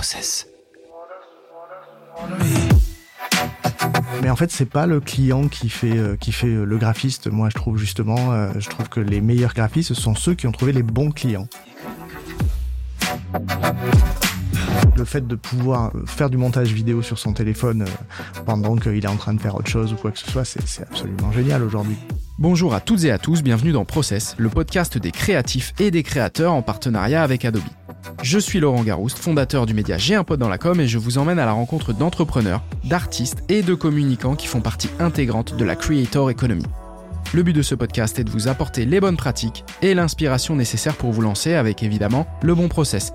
Process. Mais en fait, c'est pas le client qui fait euh, qui fait euh, le graphiste. Moi, je trouve justement, euh, je trouve que les meilleurs graphistes sont ceux qui ont trouvé les bons clients. Le fait de pouvoir faire du montage vidéo sur son téléphone pendant qu'il est en train de faire autre chose ou quoi que ce soit, c'est absolument génial aujourd'hui. Bonjour à toutes et à tous, bienvenue dans Process, le podcast des créatifs et des créateurs en partenariat avec Adobe. Je suis Laurent Garouste, fondateur du média J'ai un pote dans la com et je vous emmène à la rencontre d'entrepreneurs, d'artistes et de communicants qui font partie intégrante de la Creator Economy. Le but de ce podcast est de vous apporter les bonnes pratiques et l'inspiration nécessaire pour vous lancer avec évidemment le bon process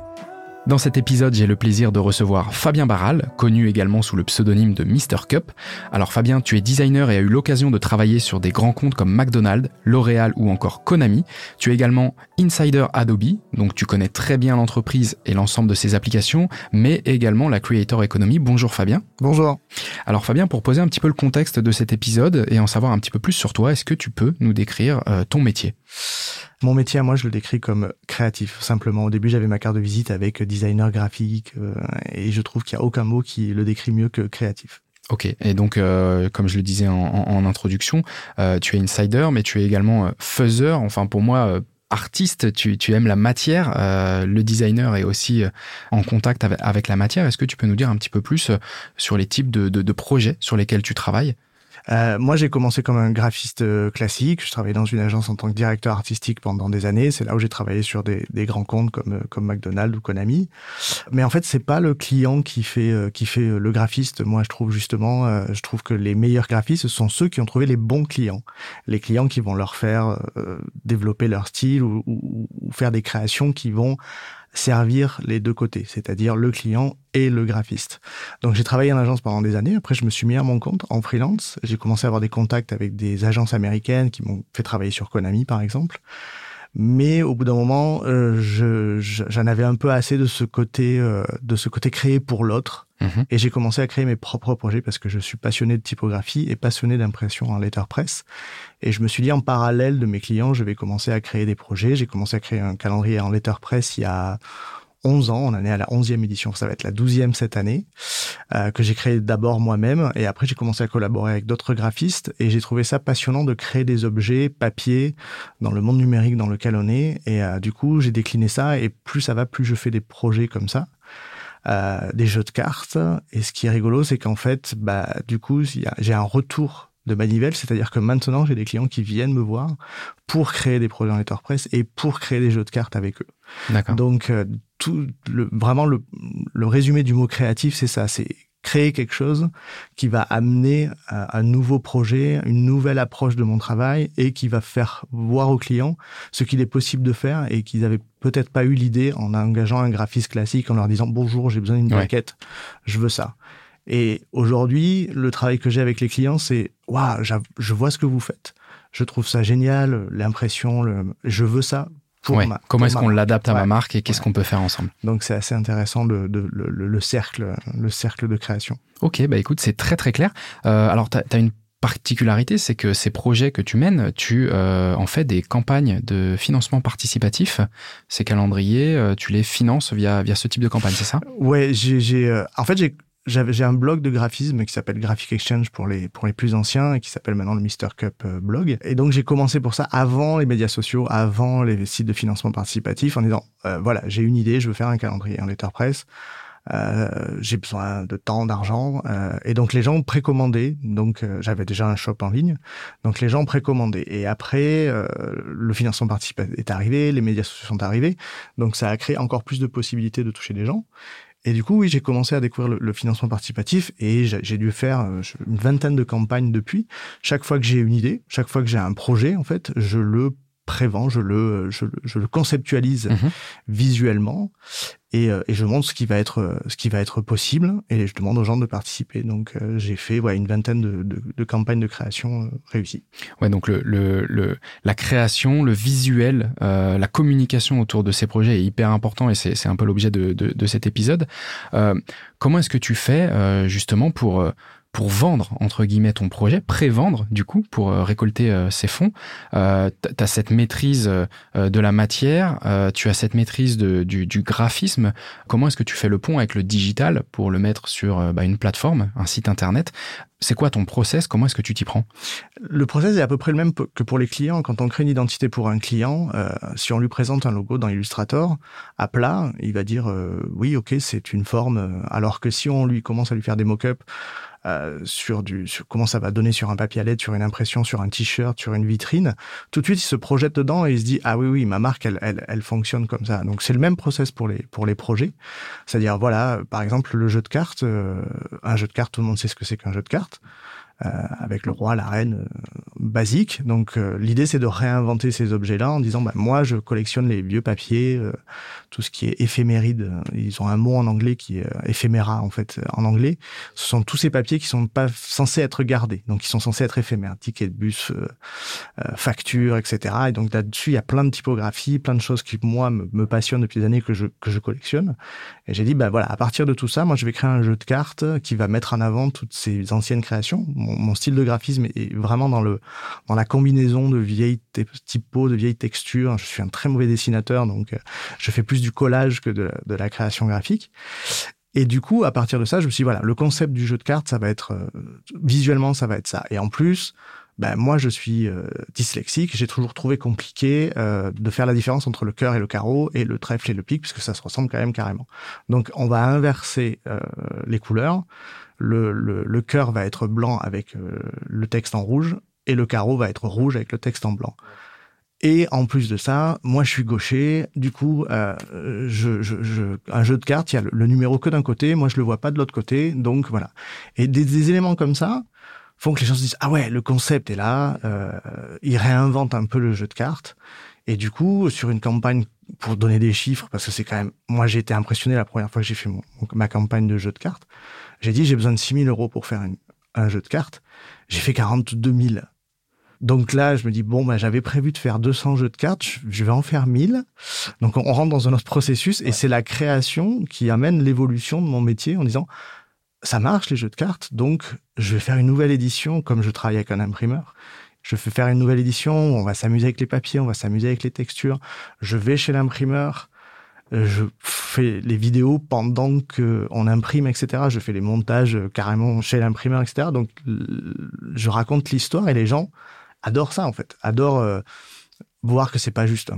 dans cet épisode, j'ai le plaisir de recevoir Fabien Barral, connu également sous le pseudonyme de Mr. Cup. Alors Fabien, tu es designer et as eu l'occasion de travailler sur des grands comptes comme McDonald's, L'Oréal ou encore Konami. Tu es également insider Adobe, donc tu connais très bien l'entreprise et l'ensemble de ses applications, mais également la Creator Economy. Bonjour Fabien. Bonjour. Alors Fabien, pour poser un petit peu le contexte de cet épisode et en savoir un petit peu plus sur toi, est-ce que tu peux nous décrire euh, ton métier? Mon métier, moi, je le décris comme créatif. Simplement, au début, j'avais ma carte de visite avec designer graphique, euh, et je trouve qu'il n'y a aucun mot qui le décrit mieux que créatif. Ok, et donc euh, comme je le disais en, introduction, euh, tu es insider, mais tu es également faiseur. Enfin, pour moi, artiste, tu, aimes la matière. le designer est aussi en contact avec, la matière. Est-ce que tu peux nous dire un petit peu plus sur les types de projets sur lesquels tu travailles? Euh, moi, j'ai commencé comme un graphiste euh, classique. Je travaillais dans une agence en tant que directeur artistique pendant des années. C'est là où j'ai travaillé sur des, des, grands comptes comme euh, comme McDonald's ou Konami. Mais en fait, c'est pas le client qui fait qui fait le graphiste. Moi, je trouve justement, je trouve que les meilleurs graphistes sont ceux qui ont trouvé les bons clients, les clients qui vont leur faire développer leur style ou, ou, ou faire des créations qui vont servir les deux côtés, c'est-à-dire le client et le graphiste. Donc j'ai travaillé en agence pendant des années, après je me suis mis à mon compte en freelance, j'ai commencé à avoir des contacts avec des agences américaines qui m'ont fait travailler sur Konami par exemple. Mais au bout d'un moment, euh, j'en avais un peu assez de ce côté, euh, de ce côté créé pour l'autre. Mhm. Et j'ai commencé à créer mes propres projets parce que je suis passionné de typographie et passionné d'impression en letterpress. Et je me suis dit, en parallèle de mes clients, je vais commencer à créer des projets. J'ai commencé à créer un calendrier en letterpress il y a 11 ans. On en est à la 11e édition. Ça va être la 12e cette année, euh, que j'ai créé d'abord moi-même. Et après, j'ai commencé à collaborer avec d'autres graphistes. Et j'ai trouvé ça passionnant de créer des objets papier dans le monde numérique dans lequel on est. Et euh, du coup, j'ai décliné ça. Et plus ça va, plus je fais des projets comme ça. Euh, des jeux de cartes. Et ce qui est rigolo, c'est qu'en fait, bah, du coup, j'ai un retour de manivelle, c'est-à-dire que maintenant j'ai des clients qui viennent me voir pour créer des projets en letterpress et pour créer des jeux de cartes avec eux. Donc euh, tout le, vraiment le, le résumé du mot créatif, c'est ça, c'est créer quelque chose qui va amener un nouveau projet, une nouvelle approche de mon travail et qui va faire voir aux clients ce qu'il est possible de faire et qu'ils avaient peut-être pas eu l'idée en engageant un graphiste classique en leur disant bonjour, j'ai besoin d'une plaquette, je veux ça. Et aujourd'hui, le travail que j'ai avec les clients, c'est waouh, je vois ce que vous faites. Je trouve ça génial, l'impression, je veux ça pour ma, Comment est-ce qu'on l'adapte à ma marque et qu'est-ce qu'on peut faire ensemble Donc c'est assez intéressant de, de, le, cercle, le cercle de création. Ok, bah écoute, c'est très très clair. Euh, alors tu as, une particularité, c'est que ces projets que tu mènes, tu euh, en fais des campagnes de financement participatif. Ces calendriers, euh, tu les finances via via ce type de campagne, c'est ça? Ouais, j'ai, euh, en fait j'ai j'ai un blog de graphisme qui s'appelle Graphic Exchange pour les pour les plus anciens et qui s'appelle maintenant le Mr Cup euh, blog. Et donc j'ai commencé pour ça avant les médias sociaux, avant les sites de financement participatif, en disant euh, voilà j'ai une idée, je veux faire un calendrier en letterpress. Euh, j'ai besoin de temps, d'argent, euh, et donc les gens précommandaient. Donc euh, j'avais déjà un shop en ligne, donc les gens précommandaient. Et après, le financement participatif est arrivé, les médias sociaux sont arrivés, donc ça a créé encore plus de possibilités de toucher des gens. Et du coup, oui, j'ai commencé à découvrir le, financement participatif et j'ai dû faire euh, une vingtaine de campagnes depuis. Chaque fois que j'ai une idée, chaque fois que j'ai un projet, en fait, je le prévent, je le, je, le conceptualise mhm. visuellement et, euh, et, je montre ce qui va être euh, ce qui va être possible et je demande aux gens de participer. Donc euh, j'ai fait ouais, une vingtaine de, de, de campagnes de création réussies. Ouais, donc le, le, le, la création, le visuel, euh, la communication autour de ces projets est hyper important et c'est un peu l'objet de, de, de, cet épisode. comment est-ce que tu fais justement pour pour vendre entre guillemets ton projet, pré-vendre du coup pour euh, récolter euh, ces fonds. Euh, tu as cette maîtrise de la matière, tu as cette maîtrise de, du, du, graphisme. Comment est-ce que tu fais le pont avec le digital pour le mettre sur bah, une plateforme, un site internet? C'est quoi ton process? Comment est-ce que tu t'y prends? Le process est à peu près le même que pour les clients. Quand on crée une identité pour un client, euh, si on lui présente un logo dans Illustrator à plat, il va dire oui, ok, c'est une forme. Alors que si on lui commence à lui faire des mock-ups euh, sur du sur comment ça va donner sur un papier à lettres, sur une impression, sur un t-shirt, sur une vitrine, tout de suite il se projette dedans et il se dit ah oui oui ma marque elle elle, elle fonctionne comme ça. Donc c'est le même process pour les pour les projets, c'est-à-dire voilà par exemple le jeu de cartes, euh, un jeu de cartes tout le monde sait ce que c'est qu'un jeu de cartes. Euh, avec le roi, la reine, euh, basique. Donc euh, l'idée c'est de réinventer ces objets-là en disant bah, moi je collectionne les vieux papiers, tout ce qui est éphéméride. Ils ont un mot en anglais qui est éphéméra en fait en anglais. Ce sont tous ces papiers qui sont pas censés être gardés, donc ils sont censés être éphémères, tickets de bus, factures, etc. Et donc là-dessus il y a plein de typographies, plein de choses qui moi me, me passionnent depuis des années que je que je collectionne. Et j'ai dit bah voilà à partir de tout ça, moi je vais créer un jeu de cartes qui va mettre en avant toutes ces anciennes créations mon, style de graphisme est vraiment dans le dans la combinaison de vieilles typos, de vieilles textures. Je suis un très mauvais dessinateur, donc euh, je fais plus du collage que de, la création graphique. Et du coup, à partir de ça, je me suis dit, voilà, le concept du jeu de cartes, ça va être euh, visuellement, ça va être ça. Et en plus, ben moi, je suis euh, dyslexique. J'ai toujours trouvé compliqué de faire la différence entre le cœur et le carreau et le trèfle et le pic, puisque ça se ressemble quand même carrément. Donc, on va inverser les couleurs le, le, cœur va être blanc avec euh, le texte en rouge et le carreau va être rouge avec le texte en blanc. Et en plus de ça, moi je suis gaucher, du coup, euh, je, je, un jeu de cartes, il y a le, numéro que d'un côté, moi je le vois pas de l'autre côté, donc voilà. Et des, éléments comme ça font que les gens se disent ah ouais, le concept est là, euh, ils réinventent un peu le jeu de cartes. Et du coup, sur une campagne pour donner des chiffres, parce que c'est quand même, moi j'ai été impressionné la première fois que j'ai fait ma campagne de jeu de cartes. J'ai dit, j'ai besoin de 6 000 euros pour faire un jeu de cartes. J'ai fait 42 000. Donc là, je me dis, bon, bah, j'avais prévu de faire 200 jeux de cartes, je vais en faire 1000. Donc on rentre dans un autre processus et c'est la création qui amène l'évolution de mon métier en disant, ça marche les jeux de cartes, donc je vais faire une nouvelle édition comme je travaille avec un imprimeur. Je vais faire une nouvelle édition, on va s'amuser avec les papiers, on va s'amuser avec les textures. Je vais chez l'imprimeur, je fais les vidéos pendant que on imprime, etc. Je fais les montages carrément chez l'imprimeur, etc. Donc, je raconte l'histoire et les gens adorent ça, en fait. Adorent euh, voir que c'est pas juste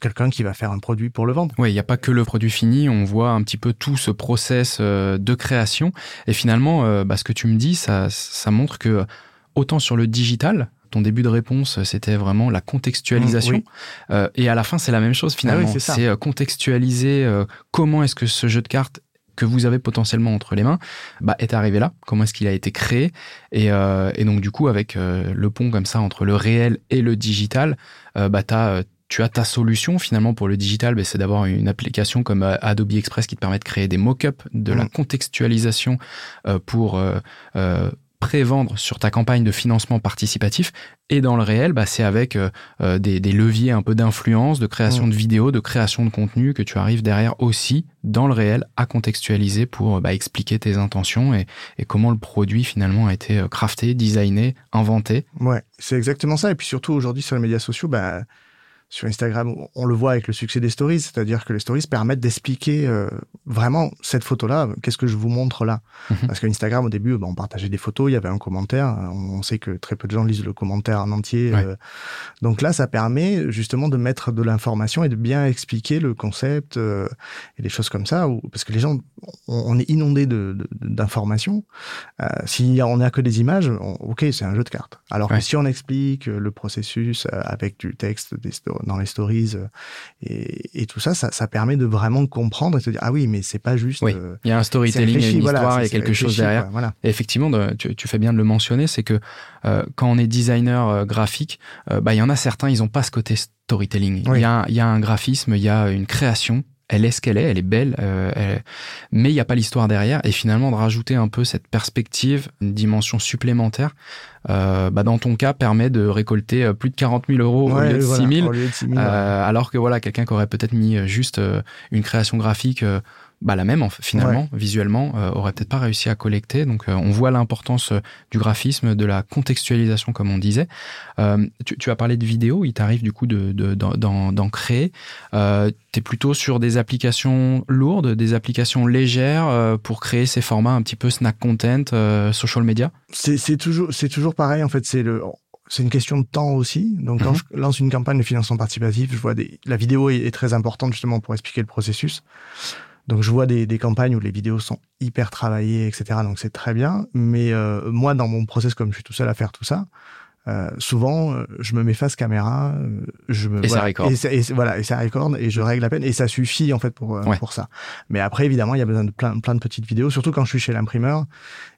quelqu'un qui va faire un produit pour le vendre. Oui, il n'y a pas que le produit fini, on voit un petit peu tout ce process euh, de création. Et finalement, euh, bah, ce que tu me dis, ça, ça montre que autant sur le digital, ton début de réponse, c'était vraiment la contextualisation. Mmh, euh, et à la fin, c'est la même chose ah finalement. c'est euh, contextualiser euh, comment est-ce que ce jeu de cartes que vous avez potentiellement entre les mains bah, est arrivé là, comment est-ce qu'il a été créé? Et, et, donc du coup, avec le pont comme ça entre le réel et le digital, bah, tu as ta solution finalement pour le digital, bah, c'est d'avoir une application comme Adobe Express qui te permet de créer des mock-ups, de la mmh. contextualisation pour pré-vendre sur ta campagne de financement participatif. Et dans le réel, bah, c'est avec euh, euh, des, leviers un peu d'influence, de création mm. de vidéos, de création de contenu que tu arrives derrière aussi dans le réel à contextualiser pour bah, expliquer tes intentions et, comment le produit finalement a été euh, crafté, designé, inventé. Ouais, c'est exactement ça. Et puis surtout aujourd'hui sur les médias sociaux, bah, sur Instagram, on le voit avec le succès des stories, c'est-à-dire que les stories permettent d'expliquer euh, vraiment cette photo-là, qu'est-ce que je vous montre là. Mhm. Parce qu'Instagram, au début, bah, on partageait des photos, il y avait un commentaire, on sait que très peu de gens lisent le commentaire en entier. Euh. donc là, ça permet justement de mettre de l'information et de bien expliquer le concept euh, et des choses comme ça, parce que les gens, on, est inondé d'informations. De, si on n'a que des images, ok, c'est un jeu de cartes. Alors que si on explique le processus avec du texte, des stories, dans les stories euh, et, tout ça, ça, permet de vraiment comprendre et de se dire ah oui, mais c'est pas juste. Oui. Euh, il y a un storytelling, il y a une histoire, il y a quelque chose derrière. voilà. Et effectivement, tu, fais bien de le mentionner, c'est que euh, quand on est designer graphique, bah il y en a certains, ils ont pas ce côté storytelling. Il, y a, il y a un graphisme, il y a une création elle est ce qu'elle est, elle est belle, euh, mais il n'y a pas l'histoire derrière. Et finalement, de rajouter un peu cette perspective, une dimension supplémentaire, euh, bah dans ton cas, permet de récolter euh, plus de 40 000 euros au, lieu de 6 000, alors que voilà, quelqu'un qui aurait peut-être mis juste une création graphique bah, la même finalement, visuellement, euh, aurait peut-être pas réussi à collecter. Donc euh, on voit l'importance euh, du graphisme, de la contextualisation comme on disait. Tu, as parlé de vidéo, il t'arrive du coup d'en de, d'en créer. tu es plutôt sur des applications lourdes, des applications légères pour créer ces formats un petit peu snack content, social media? C'est toujours, toujours pareil en fait, c'est le c'est une question de temps aussi. Donc, quand mhm. je lance une campagne de financement participatif, je vois des, la vidéo est, très importante justement pour expliquer le processus. Donc je vois des, des, campagnes où les vidéos sont hyper travaillées, etc. Donc c'est très bien. Mais euh, moi, dans mon process, comme je suis tout seul à faire tout ça, euh, souvent, euh, je me mets face caméra, euh, je me et ça record. Et, voilà, et ça record et je règle la peine et ça suffit en fait pour pour ça. Mais après, évidemment, il y a besoin de plein plein de petites vidéos, surtout quand je suis chez l'imprimeur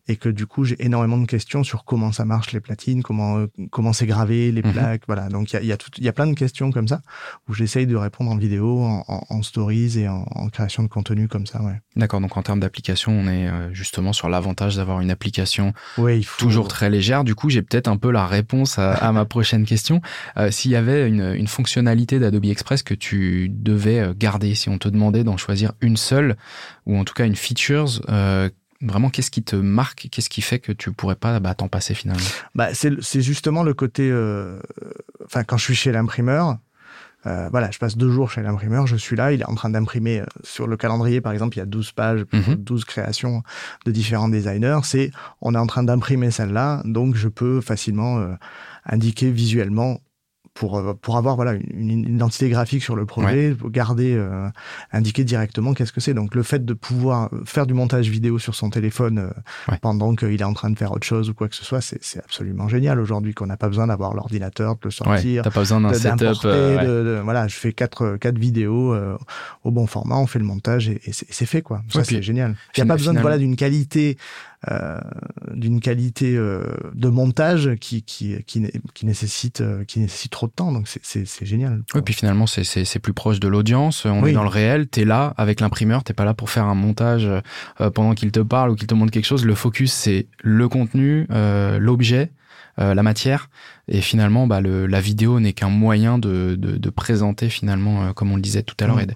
et que du coup j'ai énormément de questions sur comment ça marche les platines, comment comment c'est gravé les mhm. plaques, voilà. Donc il y a il y a tout, il y a plein de questions comme ça où j'essaye de répondre en vidéo, en, en, stories et en, en, création de contenu comme ça, ouais. D'accord. Donc en termes d'application, on est justement sur l'avantage d'avoir une application ouais, il faut... toujours très légère. Du coup, j'ai peut-être un peu la réponse à, à ma prochaine question. Euh, S'il y avait une, une fonctionnalité d'Adobe Express que tu devais garder, si on te demandait d'en choisir une seule ou en tout cas une features euh, vraiment qu'est-ce qui te marque qu'est-ce qui fait que tu pourrais pas bah, t'en passer finalement? Bah c'est justement le côté euh, enfin quand je suis chez l'imprimeur euh, voilà, je passe deux jours chez l'imprimeur, je suis là, il est en train d'imprimer euh, sur le calendrier, par exemple, il y a 12 pages, 12 mhm. créations de différents designers. C'est, on est en train d'imprimer celle-là, donc je peux facilement euh, indiquer visuellement pour euh, pour avoir voilà une, identité graphique sur le projet, garder euh, indiquer directement qu'est-ce que c'est. Donc le fait de pouvoir faire du montage vidéo sur son téléphone euh, pendant qu'il est en train de faire autre chose ou quoi que ce soit, c'est absolument génial aujourd'hui qu'on n'a pas besoin d'avoir l'ordinateur, de le sortir, t'as pas besoin d'un setup. De, voilà, je fais quatre quatre vidéos au bon format, on fait le montage et, c'est fait quoi. Ça c'est génial. Il n'y a pas besoin de, voilà d'une qualité euh, d'une qualité euh, de montage qui qui qui, qui nécessite euh, qui nécessite trop de temps. Donc c'est c'est génial. Oui, puis finalement c'est c'est c'est plus proche de l'audience, on est dans le réel, tu es là avec l'imprimeur, t'es pas là pour faire un montage pendant qu'il te parle ou qu'il te montre quelque chose, le focus c'est le contenu, l'objet euh, la matière. Et finalement, bah, le, la vidéo n'est qu'un moyen de, de, de, présenter finalement, euh, comme on le disait tout à l'heure, mm.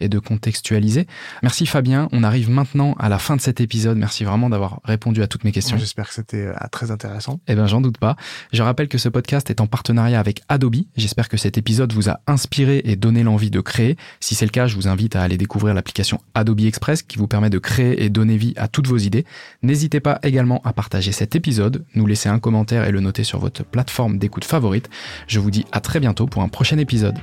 et, de, contextualiser. Merci Fabien. On arrive maintenant à la fin de cet épisode. Merci vraiment d'avoir répondu à toutes mes questions. J'espère que c'était euh, très intéressant. Eh ben, j'en doute pas. Je rappelle que ce podcast est en partenariat avec Adobe. J'espère que cet épisode vous a inspiré et donné l'envie de créer. Si c'est le cas, je vous invite à aller découvrir l'application Adobe Express qui vous permet de créer et donner vie à toutes vos idées. N'hésitez pas également à partager cet épisode, nous laisser un commentaire et le noter sur votre plateforme d'écoute favorite. Je vous dis à très bientôt pour un prochain épisode.